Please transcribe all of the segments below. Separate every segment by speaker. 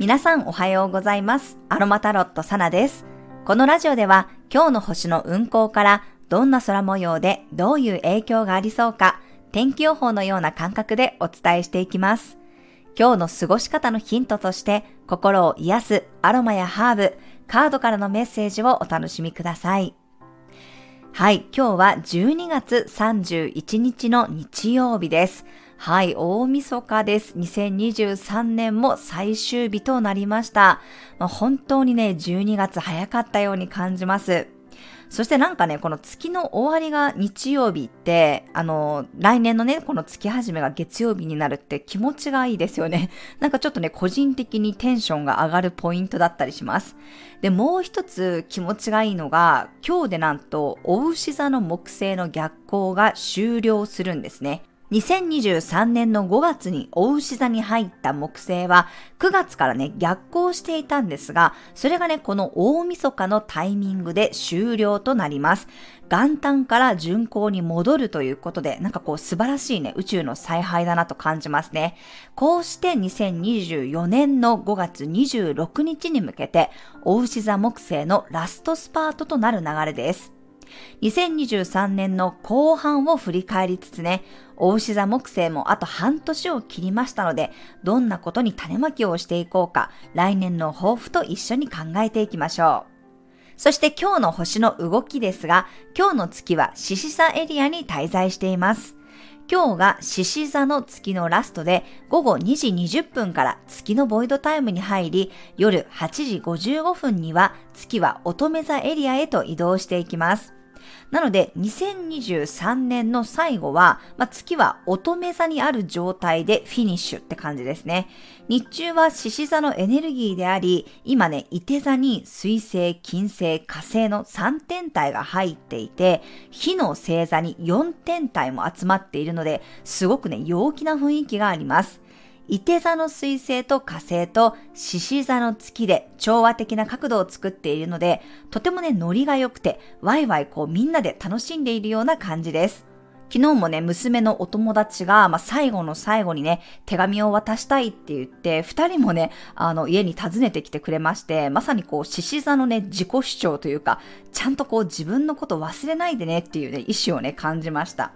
Speaker 1: 皆さんおはようございます。アロマタロットサナです。このラジオでは今日の星の運行からどんな空模様でどういう影響がありそうか天気予報のような感覚でお伝えしていきます。今日の過ごし方のヒントとして心を癒すアロマやハーブ、カードからのメッセージをお楽しみください。はい、今日は12月31日の日曜日です。はい、大晦日です。2023年も最終日となりました。まあ、本当にね、12月早かったように感じます。そしてなんかね、この月の終わりが日曜日って、あの、来年のね、この月始めが月曜日になるって気持ちがいいですよね。なんかちょっとね、個人的にテンションが上がるポイントだったりします。で、もう一つ気持ちがいいのが、今日でなんと、お牛座の木星の逆行が終了するんですね。2023年の5月に大牛座に入った木星は9月からね逆行していたんですが、それがねこの大晦日のタイミングで終了となります。元旦から巡行に戻るということで、なんかこう素晴らしいね宇宙の采配だなと感じますね。こうして2024年の5月26日に向けて大牛座木星のラストスパートとなる流れです。2023年の後半を振り返りつつね、大牛座木星もあと半年を切りましたので、どんなことに種まきをしていこうか、来年の抱負と一緒に考えていきましょう。そして今日の星の動きですが、今日の月は獅子座エリアに滞在しています。今日が獅子座の月のラストで午後2時20分から月のボイドタイムに入り夜8時55分には月は乙女座エリアへと移動していきます。なので、2023年の最後は、まあ、月は乙女座にある状態でフィニッシュって感じですね。日中は獅子座のエネルギーであり、今ね、伊手座に水星、金星、火星の3天体が入っていて、火の星座に4天体も集まっているので、すごくね、陽気な雰囲気があります。伊手座の水星と火星と獅子座の月で調和的な角度を作っているので、とてもね、ノリが良くて、ワイワイこうみんなで楽しんでいるような感じです。昨日もね、娘のお友達が、まあ、最後の最後にね、手紙を渡したいって言って、二人もね、あの、家に訪ねてきてくれまして、まさにこう、獅子座のね、自己主張というか、ちゃんとこう、自分のこと忘れないでねっていうね、意志をね、感じました。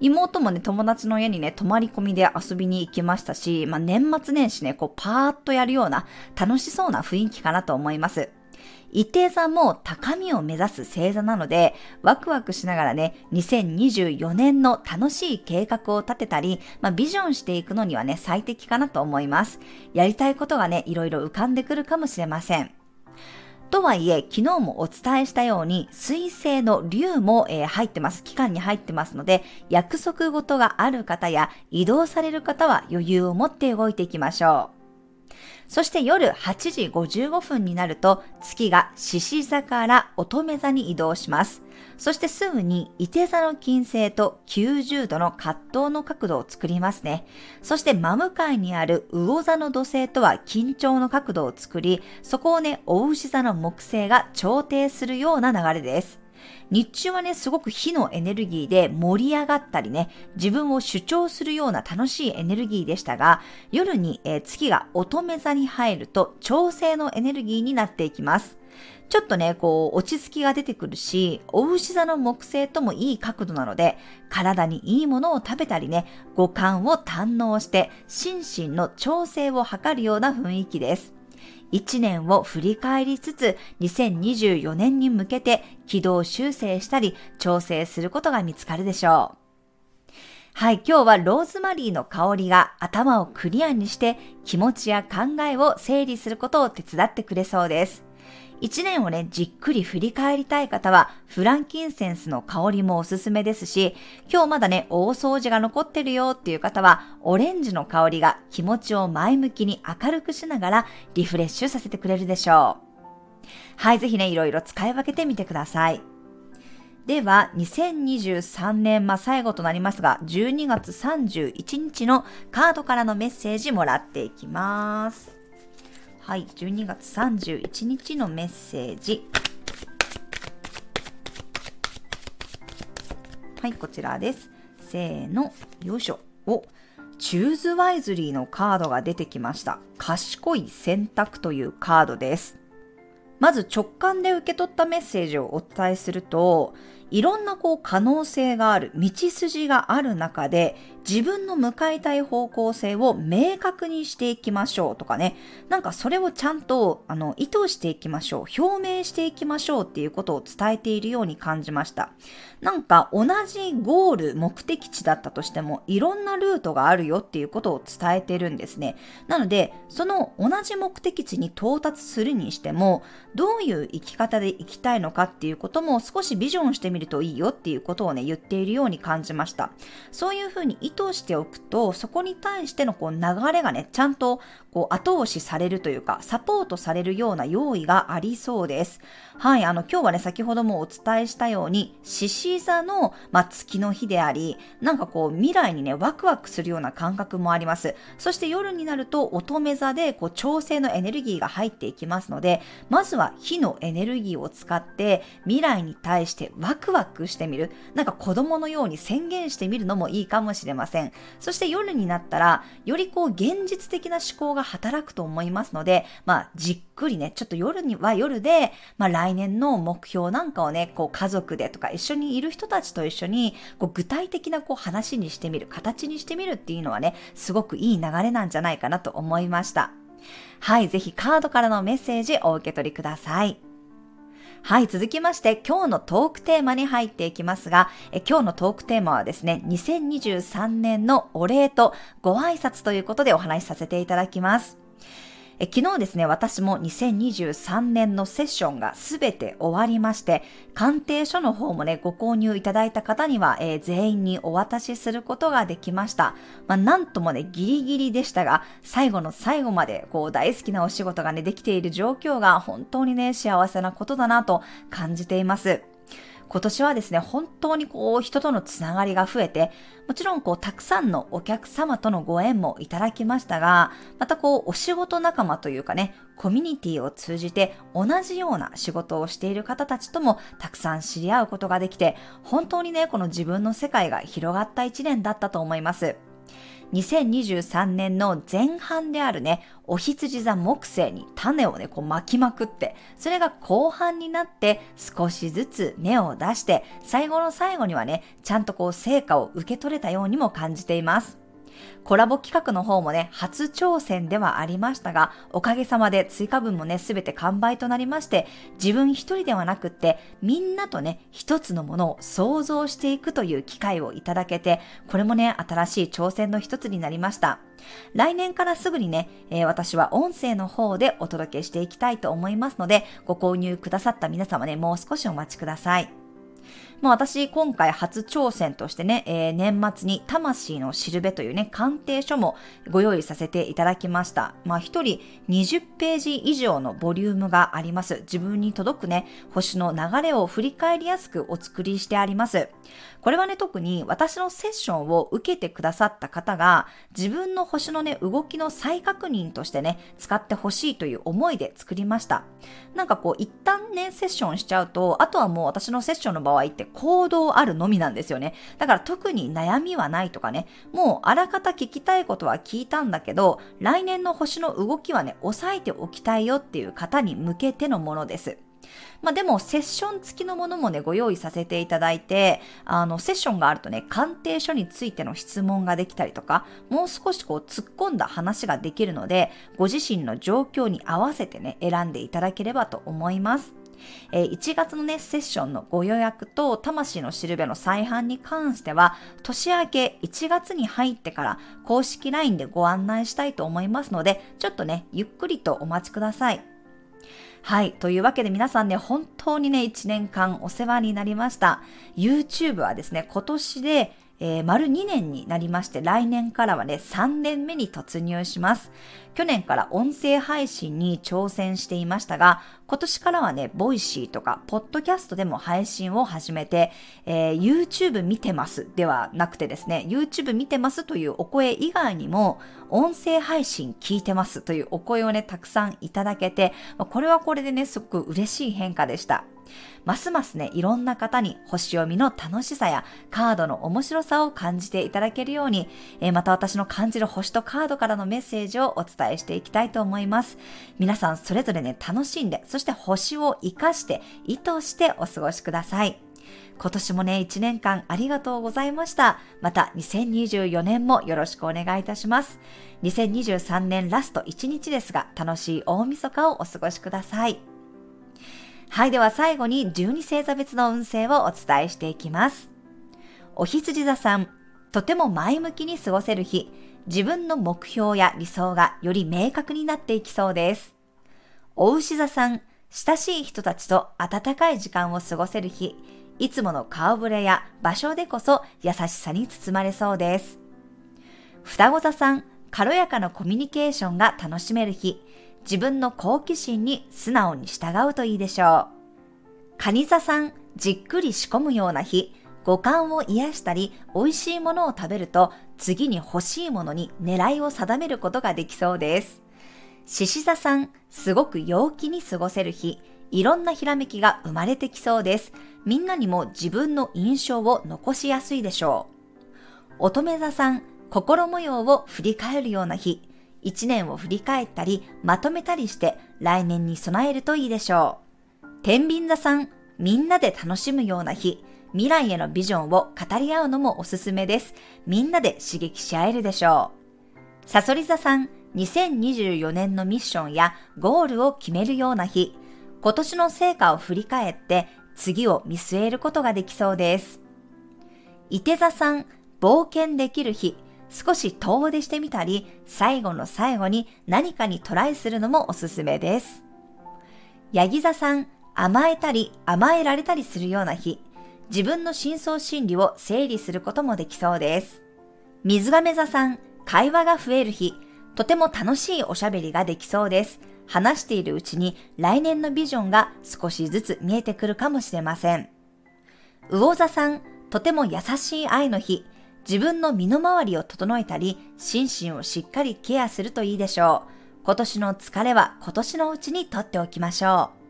Speaker 1: 妹もね、友達の家にね、泊まり込みで遊びに行きましたし、まあ、年末年始ね、こう、パーッとやるような、楽しそうな雰囲気かなと思います。伊手座も高みを目指す星座なので、ワクワクしながらね、2024年の楽しい計画を立てたり、まあ、ビジョンしていくのにはね、最適かなと思います。やりたいことがね、いろいろ浮かんでくるかもしれません。とはいえ、昨日もお伝えしたように、水星の竜も、えー、入ってます。期間に入ってますので、約束事がある方や移動される方は余裕を持って動いていきましょう。そして夜8時55分になると月が獅子座から乙女座に移動します。そしてすぐに伊手座の金星と90度の葛藤の角度を作りますね。そして真向かいにある魚座の土星とは緊張の角度を作り、そこをね、大牛座の木星が調停するような流れです。日中はね、すごく火のエネルギーで盛り上がったりね、自分を主張するような楽しいエネルギーでしたが、夜に、えー、月が乙女座に入ると調整のエネルギーになっていきます。ちょっとね、こう、落ち着きが出てくるし、お牛座の木星ともいい角度なので、体にいいものを食べたりね、五感を堪能して、心身の調整を図るような雰囲気です。1年を振り返りつつ、2024年に向けて軌道修正したり、調整することが見つかるでしょう。はい、今日はローズマリーの香りが頭をクリアにして気持ちや考えを整理することを手伝ってくれそうです。一年をね、じっくり振り返りたい方は、フランキンセンスの香りもおすすめですし、今日まだね、大掃除が残ってるよっていう方は、オレンジの香りが気持ちを前向きに明るくしながらリフレッシュさせてくれるでしょう。はい、ぜひね、いろいろ使い分けてみてください。では、2023年、まあ、最後となりますが、12月31日のカードからのメッセージもらっていきます。はい、12月31日のメッセージ。はい、こちらです。せーの、よいしょ。お、チューズワイズリーのカードが出てきました。賢い選択というカードです。まず直感で受け取ったメッセージをお伝えすると、いろんなこう可能性がある、道筋がある中で、自分の向かいたい方向性を明確にしていきましょうとかね、なんかそれをちゃんとあの意図していきましょう、表明していきましょうっていうことを伝えているように感じました。なんか同じゴール、目的地だったとしても、いろんなルートがあるよっていうことを伝えてるんですね。なので、その同じ目的地に到達するにしても、どういう生き方で生きたいのかっていうことも少しビジョンしてみるるといいよっていうことをね、言っているように感じました。そういうふうに意図しておくと、そこに対してのこう流れがね、ちゃんとこう後押しされるというか、サポートされるような用意がありそうです。はい、あの、今日はね、先ほどもお伝えしたように、獅子座の、まあ、月の日であり、なんかこう、未来にね、ワクワクするような感覚もあります。そして夜になると、乙女座で、こう、調整のエネルギーが入っていきますので、まずは火のエネルギーを使って、未来に対してワクワクしてみる。なんか子供のように宣言してみるのもいいかもしれません。そして夜になったら、よりこう、現実的な思考が働くと思いますので、まあ、じっくりね、ちょっと夜には夜で、まあ、来年の目標なんかをね、こう家族でとか一緒にいる人たちと一緒に、こう具体的なこう話にしてみる、形にしてみるっていうのはね、すごくいい流れなんじゃないかなと思いました。はい、ぜひカードからのメッセージお受け取りください。はい、続きまして今日のトークテーマに入っていきますが、え今日のトークテーマはですね、2023年のお礼とご挨拶ということでお話しさせていただきます。え昨日ですね、私も2023年のセッションがすべて終わりまして、鑑定書の方もね、ご購入いただいた方には、えー、全員にお渡しすることができました。まあ、なんともね、ギリギリでしたが、最後の最後まで、こう、大好きなお仕事がね、できている状況が本当にね、幸せなことだなと感じています。今年はですね、本当にこう人とのつながりが増えて、もちろんこうたくさんのお客様とのご縁もいただきましたが、またこうお仕事仲間というかね、コミュニティを通じて同じような仕事をしている方たちともたくさん知り合うことができて、本当にね、この自分の世界が広がった一年だったと思います。2023年の前半であるね、お羊座木星に種をね、こう巻きまくって、それが後半になって少しずつ芽を出して、最後の最後にはね、ちゃんとこう成果を受け取れたようにも感じています。コラボ企画の方もね、初挑戦ではありましたが、おかげさまで追加分もね、すべて完売となりまして、自分一人ではなくって、みんなとね、一つのものを想像していくという機会をいただけて、これもね、新しい挑戦の一つになりました。来年からすぐにね、えー、私は音声の方でお届けしていきたいと思いますので、ご購入くださった皆様ね、もう少しお待ちください。まあ、私、今回初挑戦としてね、えー、年末に魂のしるべというね、鑑定書もご用意させていただきました。まあ、一人20ページ以上のボリュームがあります。自分に届くね、星の流れを振り返りやすくお作りしてあります。これはね、特に私のセッションを受けてくださった方が、自分の星のね、動きの再確認としてね、使ってほしいという思いで作りました。なんかこう、一旦ね、セッションしちゃうと、あとはもう私のセッションの場合って行動あるのみなんですよね。だから特に悩みはないとかね、もうあらかた聞きたいことは聞いたんだけど、来年の星の動きはね、抑えておきたいよっていう方に向けてのものです。まあでも、セッション付きのものもね、ご用意させていただいて、あの、セッションがあるとね、鑑定書についての質問ができたりとか、もう少しこう、突っ込んだ話ができるので、ご自身の状況に合わせてね、選んでいただければと思います。えー、1月のね、セッションのご予約と魂のしるべの再販に関しては、年明け1月に入ってから公式 LINE でご案内したいと思いますので、ちょっとね、ゆっくりとお待ちください。はい。というわけで皆さんね、本当にね、1年間お世話になりました。YouTube はですね、今年でえー、丸2年になりまして、来年からはね、3年目に突入します。去年から音声配信に挑戦していましたが、今年からはね、ボイシーとか、ポッドキャストでも配信を始めて、えー、YouTube 見てますではなくてですね、YouTube 見てますというお声以外にも、音声配信聞いてますというお声をね、たくさんいただけて、これはこれでね、すごく嬉しい変化でした。ますますね、いろんな方に星読みの楽しさやカードの面白さを感じていただけるように、えー、また私の感じる星とカードからのメッセージをお伝えしていきたいと思います。皆さんそれぞれね、楽しんで、そして星を活かして、意図してお過ごしください。今年もね、1年間ありがとうございました。また2024年もよろしくお願いいたします。2023年ラスト1日ですが、楽しい大晦日をお過ごしください。はい、では最後に12星座別の運勢をお伝えしていきます。お羊座さん、とても前向きに過ごせる日、自分の目標や理想がより明確になっていきそうです。お牛座さん、親しい人たちと温かい時間を過ごせる日、いつもの顔ぶれや場所でこそ優しさに包まれそうです。双子座さん、軽やかなコミュニケーションが楽しめる日、自分の好奇心に素直に従うといいでしょう。カニ座さん、じっくり仕込むような日、五感を癒したり、美味しいものを食べると、次に欲しいものに狙いを定めることができそうです。獅子座さん、すごく陽気に過ごせる日、いろんなひらめきが生まれてきそうです。みんなにも自分の印象を残しやすいでしょう。乙女座さん、心模様を振り返るような日、一年を振り返ったり、まとめたりして来年に備えるといいでしょう。天秤座さん、みんなで楽しむような日、未来へのビジョンを語り合うのもおすすめです。みんなで刺激し合えるでしょう。サソリ座さん、2024年のミッションやゴールを決めるような日、今年の成果を振り返って次を見据えることができそうです。伊手座さん、冒険できる日、少し遠出してみたり、最後の最後に何かにトライするのもおすすめです。ヤギ座さん、甘えたり甘えられたりするような日、自分の深層心理を整理することもできそうです。水亀座さん、会話が増える日、とても楽しいおしゃべりができそうです。話しているうちに来年のビジョンが少しずつ見えてくるかもしれません。魚座さん、とても優しい愛の日、自分の身の回りを整えたり、心身をしっかりケアするといいでしょう。今年の疲れは今年のうちにとっておきましょう。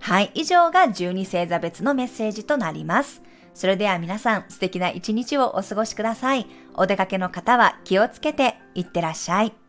Speaker 1: はい、以上が12星座別のメッセージとなります。それでは皆さん素敵な一日をお過ごしください。お出かけの方は気をつけていってらっしゃい。